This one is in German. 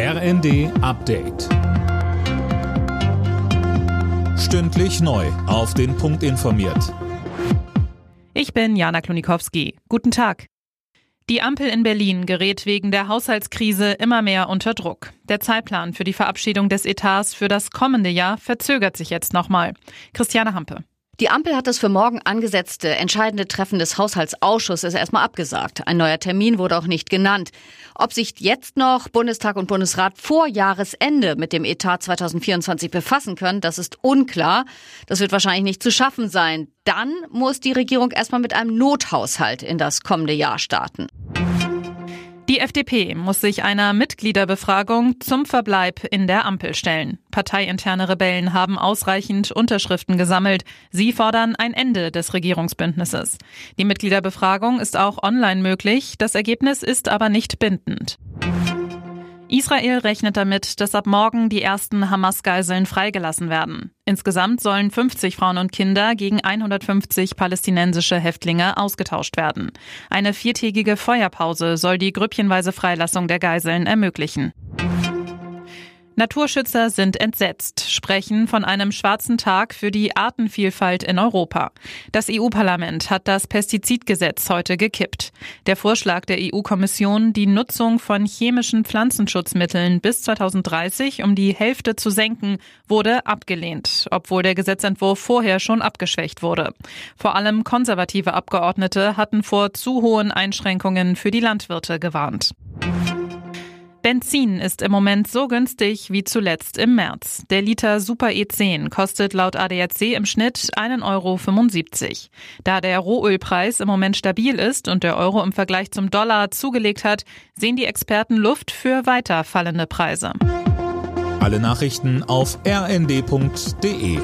RND Update. Stündlich neu. Auf den Punkt informiert. Ich bin Jana Klonikowski. Guten Tag. Die Ampel in Berlin gerät wegen der Haushaltskrise immer mehr unter Druck. Der Zeitplan für die Verabschiedung des Etats für das kommende Jahr verzögert sich jetzt nochmal. Christiane Hampe. Die Ampel hat das für morgen angesetzte entscheidende Treffen des Haushaltsausschusses erstmal abgesagt. Ein neuer Termin wurde auch nicht genannt. Ob sich jetzt noch Bundestag und Bundesrat vor Jahresende mit dem Etat 2024 befassen können, das ist unklar. Das wird wahrscheinlich nicht zu schaffen sein. Dann muss die Regierung erstmal mit einem Nothaushalt in das kommende Jahr starten. Die FDP muss sich einer Mitgliederbefragung zum Verbleib in der Ampel stellen. Parteiinterne Rebellen haben ausreichend Unterschriften gesammelt. Sie fordern ein Ende des Regierungsbündnisses. Die Mitgliederbefragung ist auch online möglich. Das Ergebnis ist aber nicht bindend. Israel rechnet damit, dass ab morgen die ersten Hamas-Geiseln freigelassen werden. Insgesamt sollen 50 Frauen und Kinder gegen 150 palästinensische Häftlinge ausgetauscht werden. Eine viertägige Feuerpause soll die grüppchenweise Freilassung der Geiseln ermöglichen. Naturschützer sind entsetzt, sprechen von einem schwarzen Tag für die Artenvielfalt in Europa. Das EU-Parlament hat das Pestizidgesetz heute gekippt. Der Vorschlag der EU-Kommission, die Nutzung von chemischen Pflanzenschutzmitteln bis 2030 um die Hälfte zu senken, wurde abgelehnt, obwohl der Gesetzentwurf vorher schon abgeschwächt wurde. Vor allem konservative Abgeordnete hatten vor zu hohen Einschränkungen für die Landwirte gewarnt. Benzin ist im Moment so günstig wie zuletzt im März. Der Liter Super E10 kostet laut ADAC im Schnitt 1,75 Euro. Da der Rohölpreis im Moment stabil ist und der Euro im Vergleich zum Dollar zugelegt hat, sehen die Experten Luft für weiter fallende Preise. Alle Nachrichten auf rnd.de